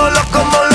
vuelvo loco, como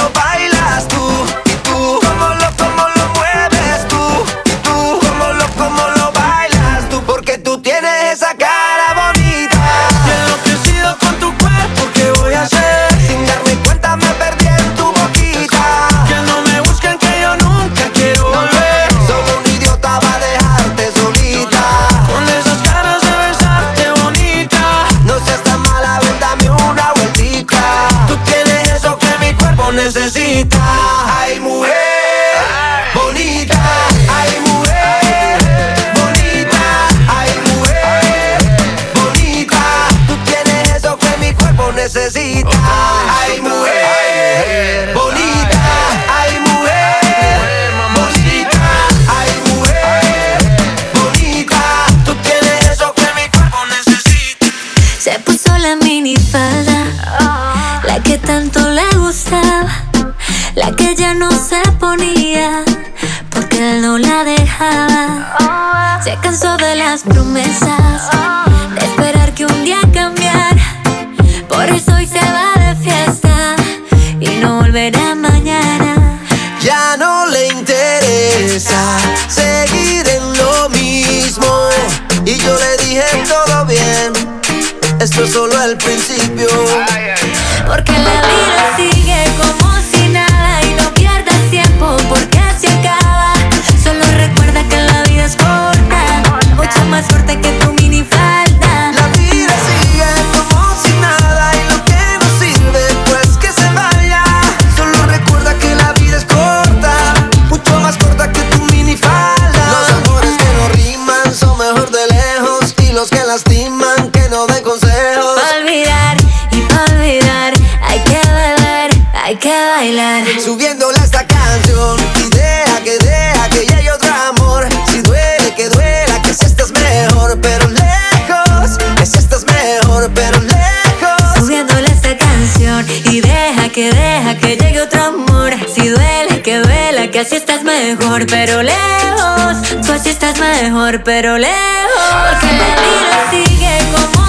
deja que llegue otro amor. Si duele, que duela, que así estás mejor, pero lejos. Tú así estás mejor, pero lejos. Porque la vida sigue como.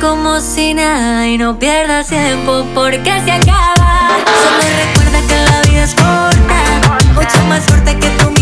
Como si nada y no pierdas tiempo porque se acaba. Solo recuerda que la vida es corta, mucho más corta que tú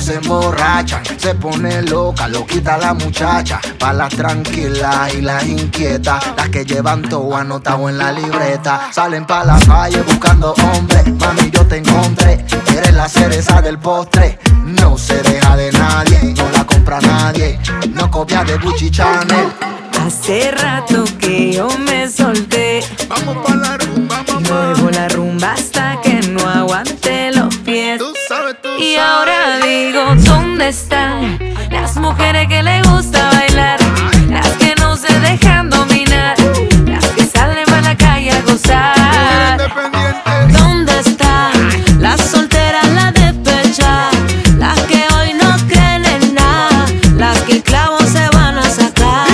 se emborracha, se pone loca, lo quita la muchacha. Pa' las tranquilas y las inquietas, las que llevan todo anotado en la libreta. Salen pa' la calle buscando hombres, mami yo te encontré. Eres la cereza del postre, no se deja de nadie, no la compra nadie, no copia de Gucci Chanel. Hace rato que yo me solté. Vamos pa' la dónde están las mujeres que le gusta bailar, las que no se dejan dominar, las que salen para la calle a gozar. ¿Dónde están las solteras, las despechadas, las que hoy no creen en nada, las que el clavo se van a sacar?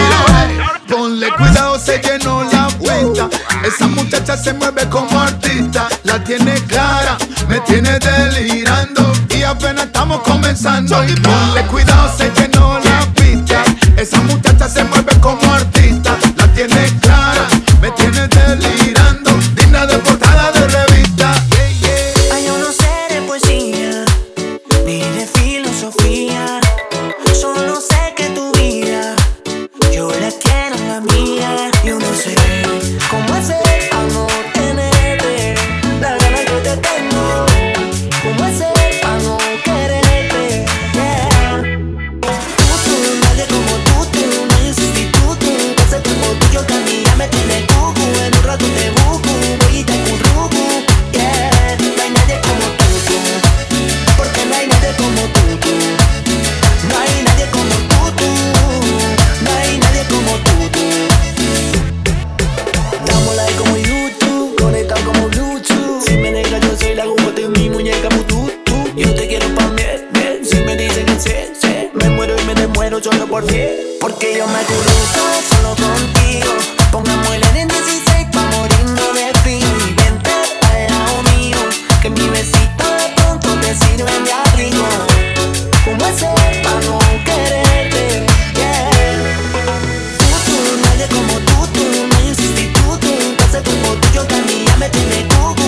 Ponle cuidado, se llenó la cuenta. Esa muchacha se mueve como estamos comenzando. Y ponle cuidado mí ya me tiene tú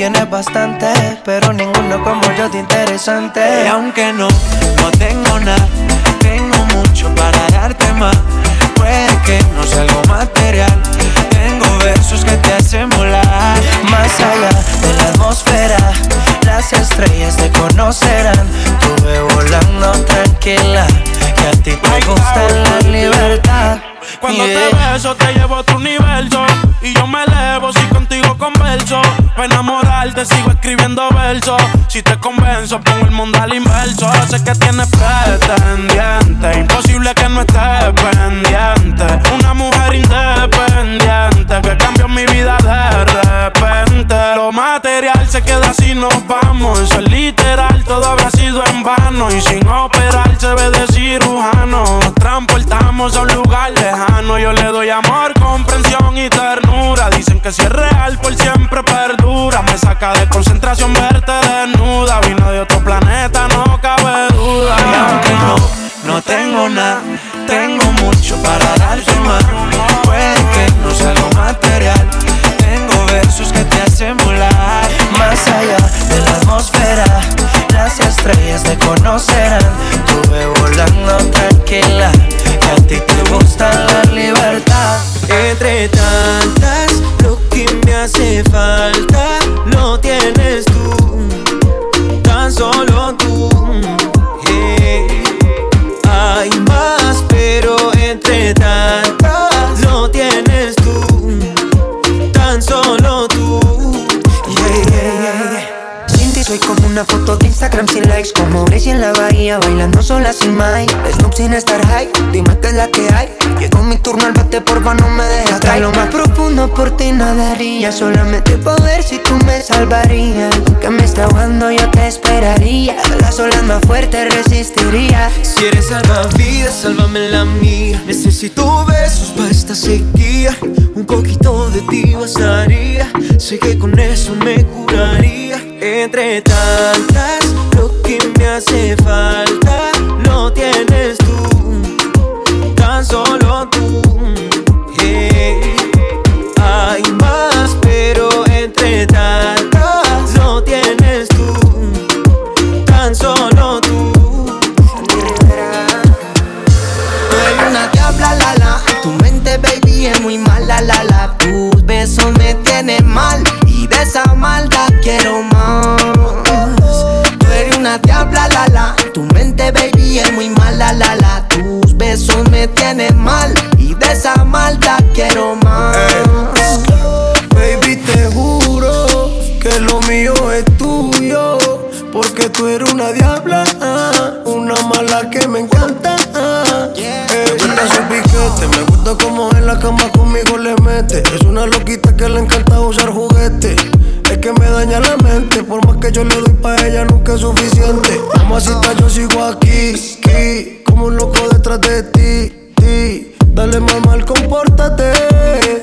tienes bastante Time. Sería solamente poder si tú me salvarías. Que me está ahogando yo te esperaría. Las olas más fuerte resistiría. Si eres salvavidas, sálvame la mía. Necesito besos para esta sequía. Un poquito de ti bastaría. Sé que con eso me curaría. Entre tantas, lo que me hace falta Lo tienes tienes mal y de esa maldad quiero más. Eh, baby, te juro que lo mío es tuyo, porque tú eres una diabla, una mala que me encanta. Yeah. Eh, hey, piquete, me gusta como en la cama conmigo le mete. Es una loquita que le encanta usar juguete. Es que me daña la mente, por más que yo le doy pa' ella nunca es suficiente. Mamacita, yo sigo aquí, aquí como un loco detrás de ti. Dale mamá, compórtate.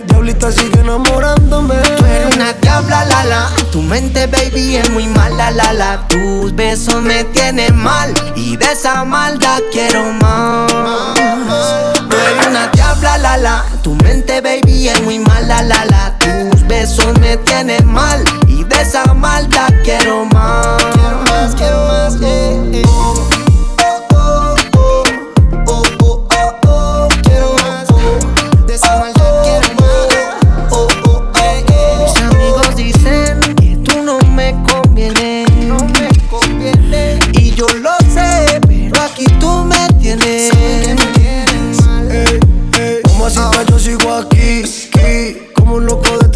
Diablita sigue enamorándome. Tú eres una diabla, la la. Tu mente, baby, es muy mala, la la. Tus besos me tienen mal. Y de esa maldad quiero más. Tú eres una diabla, la la. Tu mente, baby, es muy mala, la la. Tus besos me tienen mal. Y de esa maldad quiero más. Quiero más, quiero más, eh, eh.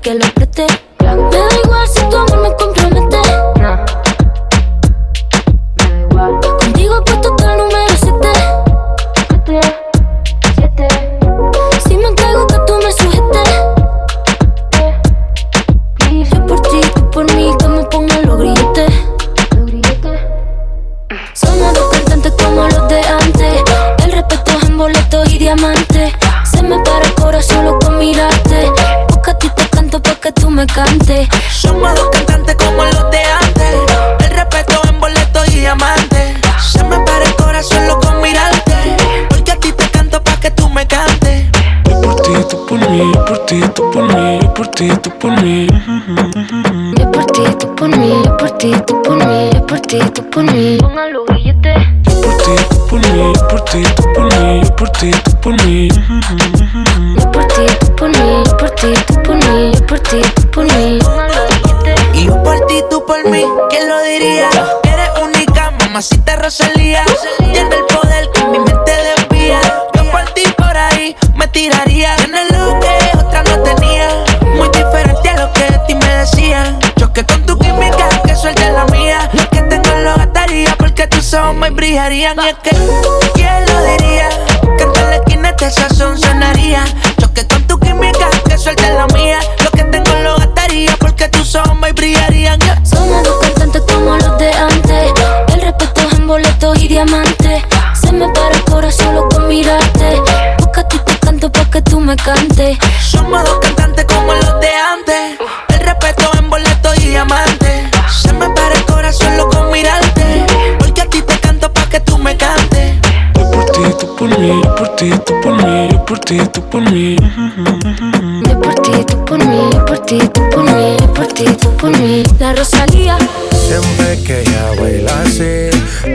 que lo preste. Me por ti, tú por mí. Yo por ti, tú por mí, yo por ti, tú por mí, yo por ti, tú por mí. Y yo por ti, tú por mí, ¿quién lo diría? Eres única, mamacita Rosalía. Tiene el poder que mi mente desvía. Yo por ti por ahí me tiraría. Tienes lo que otra no tenía. Muy diferente a lo que de ti me decían. Choque con tu química, que suelte la mía. Lo que tengo lo gastaría porque tus ojos me brillarían. Y es que, este sazón sonaría. Choque con tu química, que suelte la mía. Lo que tengo lo gastaría porque tus ojos me brillarían. Somos dos cantantes como los de antes. El respeto es en boletos y diamantes. Se me para el corazón solo con mirarte. Busca a ti te canto pa' que tú me cantes. Somos dos cantantes como los de antes. Mí, yo por ti, tú por mí, yo por ti, tú por mí. Yo por ti, tú por mí, yo por ti, tú por mí, yo por ti, tú por mí. La Rosalía. Siempre que ella baila así,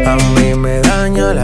a mí me daña la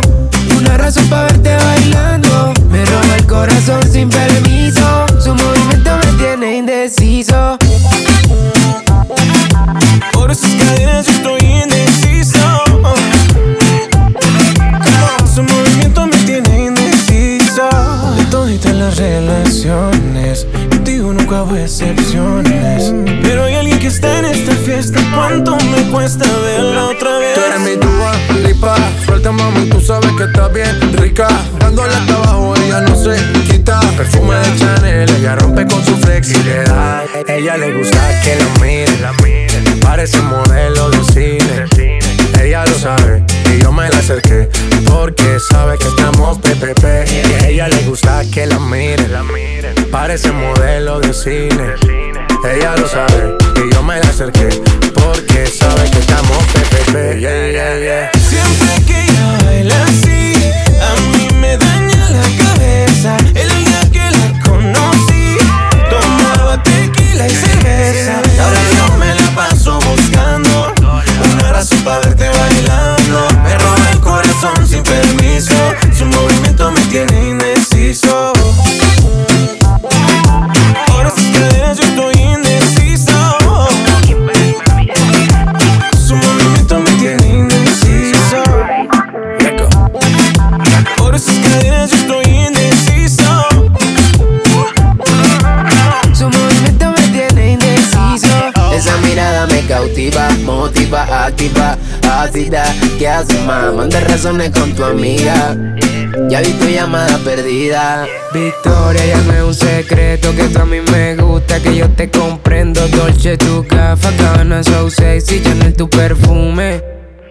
una razón para verte bailando. Me roba el corazón sin permiso. Su movimiento me tiene indeciso. Por esas cadenas yo estoy indeciso. Su movimiento me tiene indeciso. De todas las relaciones, contigo nunca hago excepciones. Pero que está en esta fiesta cuánto me cuesta verla otra vez. Tú eres mi duda, lipa, suelta mami, tú sabes que estás bien rica. Dándole hasta abajo, ella no se quita. Perfume de Chanel, ella rompe con su flexibilidad. Ella le gusta que la mire. Parece modelo de cine. Ella lo sabe y yo me la acerqué porque sabe que estamos PPP. Y a ella le gusta que la mire. Parece modelo de cine. Ella lo sabe que yo me la acerqué porque sabe que estamos PPP. Yeah, yeah, yeah. Siempre que ella baila así, a mí me daña la cabeza. El día que la conocí, tomaba tequila y cerveza. Ahora yo me la paso buscando. amigas. Mande razones con tu amiga. Ya vi tu llamada perdida. Victoria, ya un secreto que tú a mí me gusta, que yo te comprendo. Dolce, tu café, gana, so sexy, Chanel, tu perfume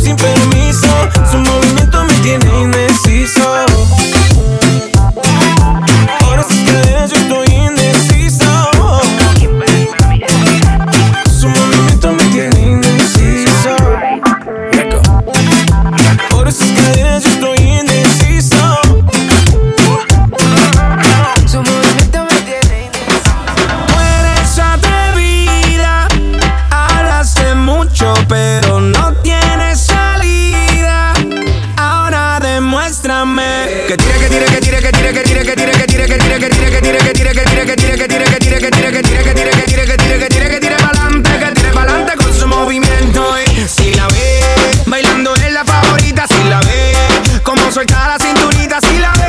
sin permiso. Su movimiento me tiene indeciso. Suelta la cinturita si la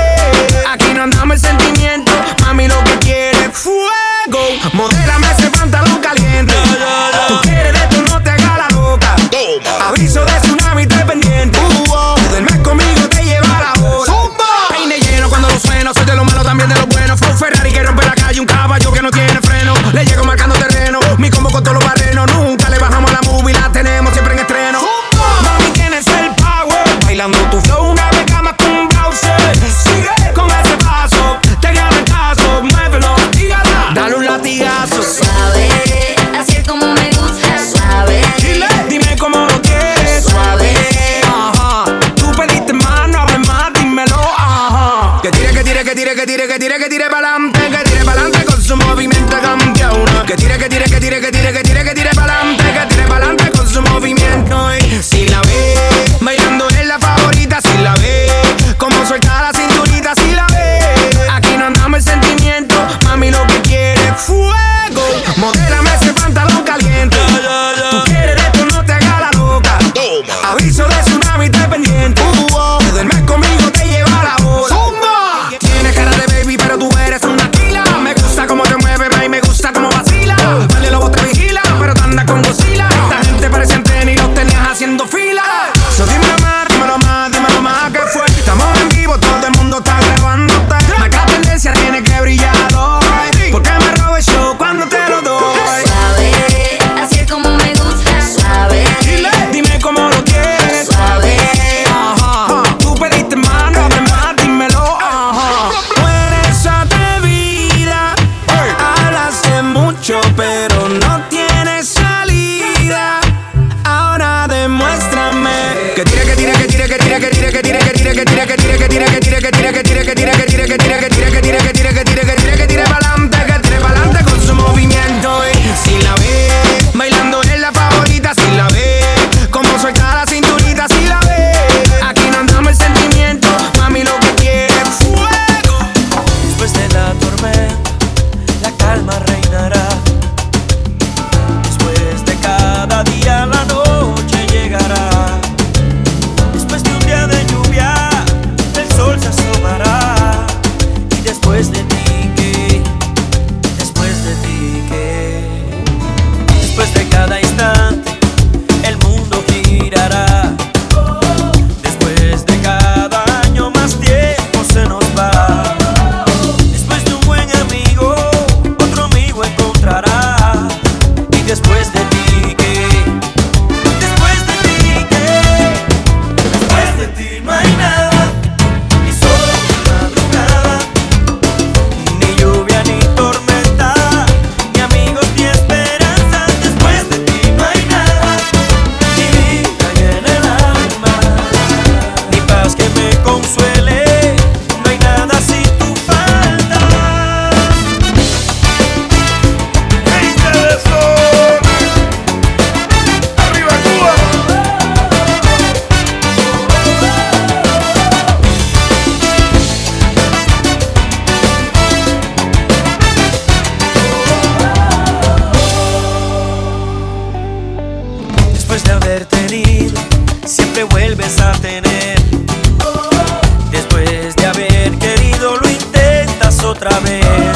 otra vez.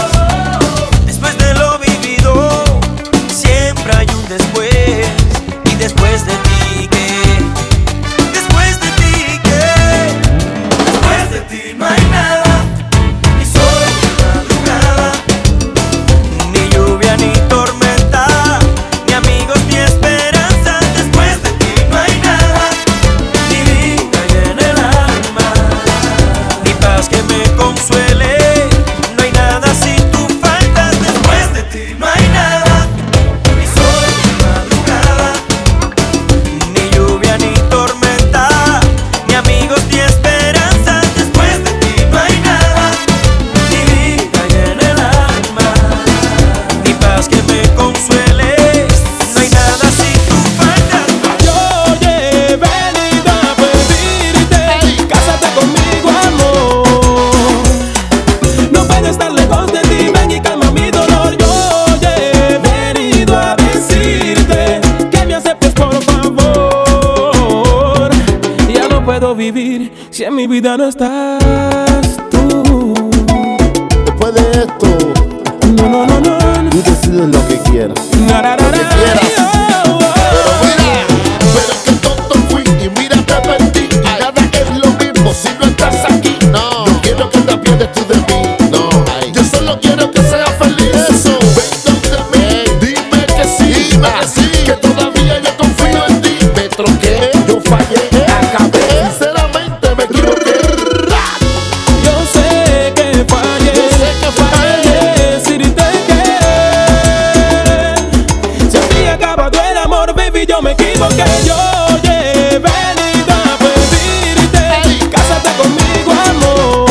baby, yo me equivoqué. Yo llevé venido a pedirte, cásate conmigo, amor.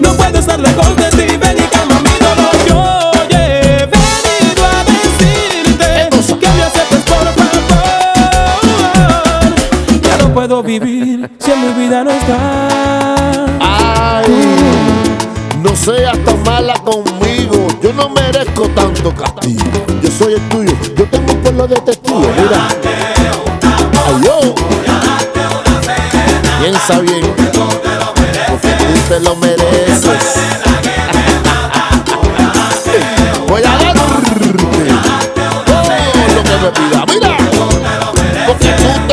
No puedo estar lejos de ti, ven y calma mi dolor. Yo llevé venido a decirte que me aceptes por favor. Ya no puedo vivir si en mi vida no estás. Ay. No seas tan mala conmigo, yo no merezco tanto castigo. Yo soy el tuyo, pueblo de testigos. Mira. Ay, yo. Piensa bien. Porque tú te lo mereces. Voy a darte todo lo que me pida. Mira. Porque tú te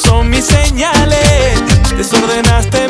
son mis señales. Desordenaste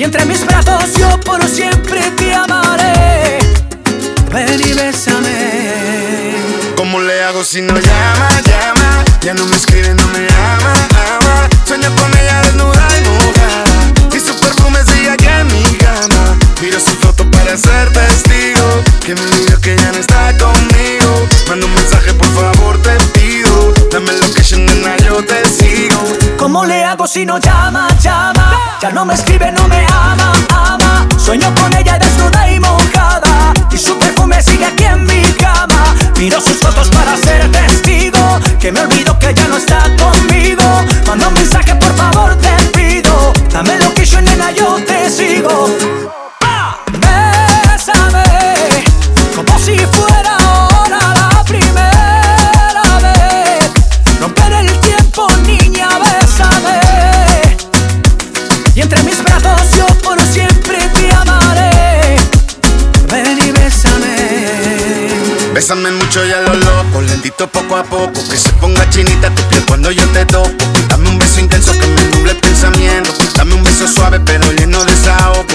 Y entre mis brazos yo por siempre te amaré. Ven y bésame. ¿Cómo le hago si no llama, llama? Ya no me escribe, no me ama, ama. Sueño con ella desnuda y mojada. Y su perfume sigue aquí en mi cama. Miro su foto para ser testigo. Que me olvidó que ya no está conmigo. Manda un mensaje, por favor, te pido. Dame location, nena, yo te sigo. ¿Cómo le hago si no llama, llama? Ya no me escribe, no me ama, ama. Sueño con ella desnuda y mojada. Y su perfume sigue aquí en mi cama. Miro sus fotos para ser testigo. Que me olvido que ya no está conmigo. Manda un mensaje, por favor, te pido. Dame location, nena, yo te sigo. Bésame como si fuera. por siempre te amaré. Ven y bésame. Bésame mucho y a lo loco, lentito poco a poco. Que se ponga chinita tu piel cuando yo te toco. Dame un beso intenso que me nuble el pensamiento. Dame un beso suave pero lleno de saoco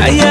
Que allá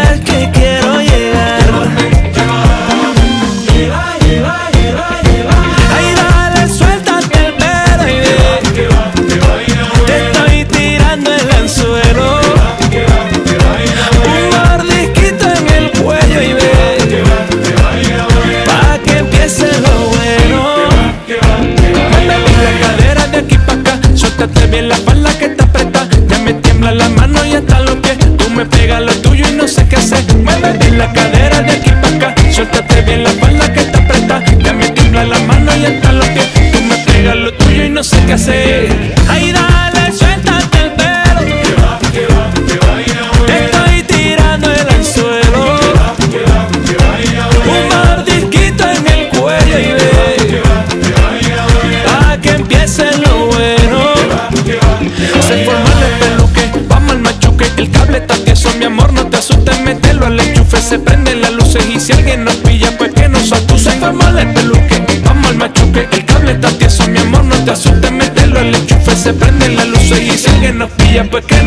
alguien nos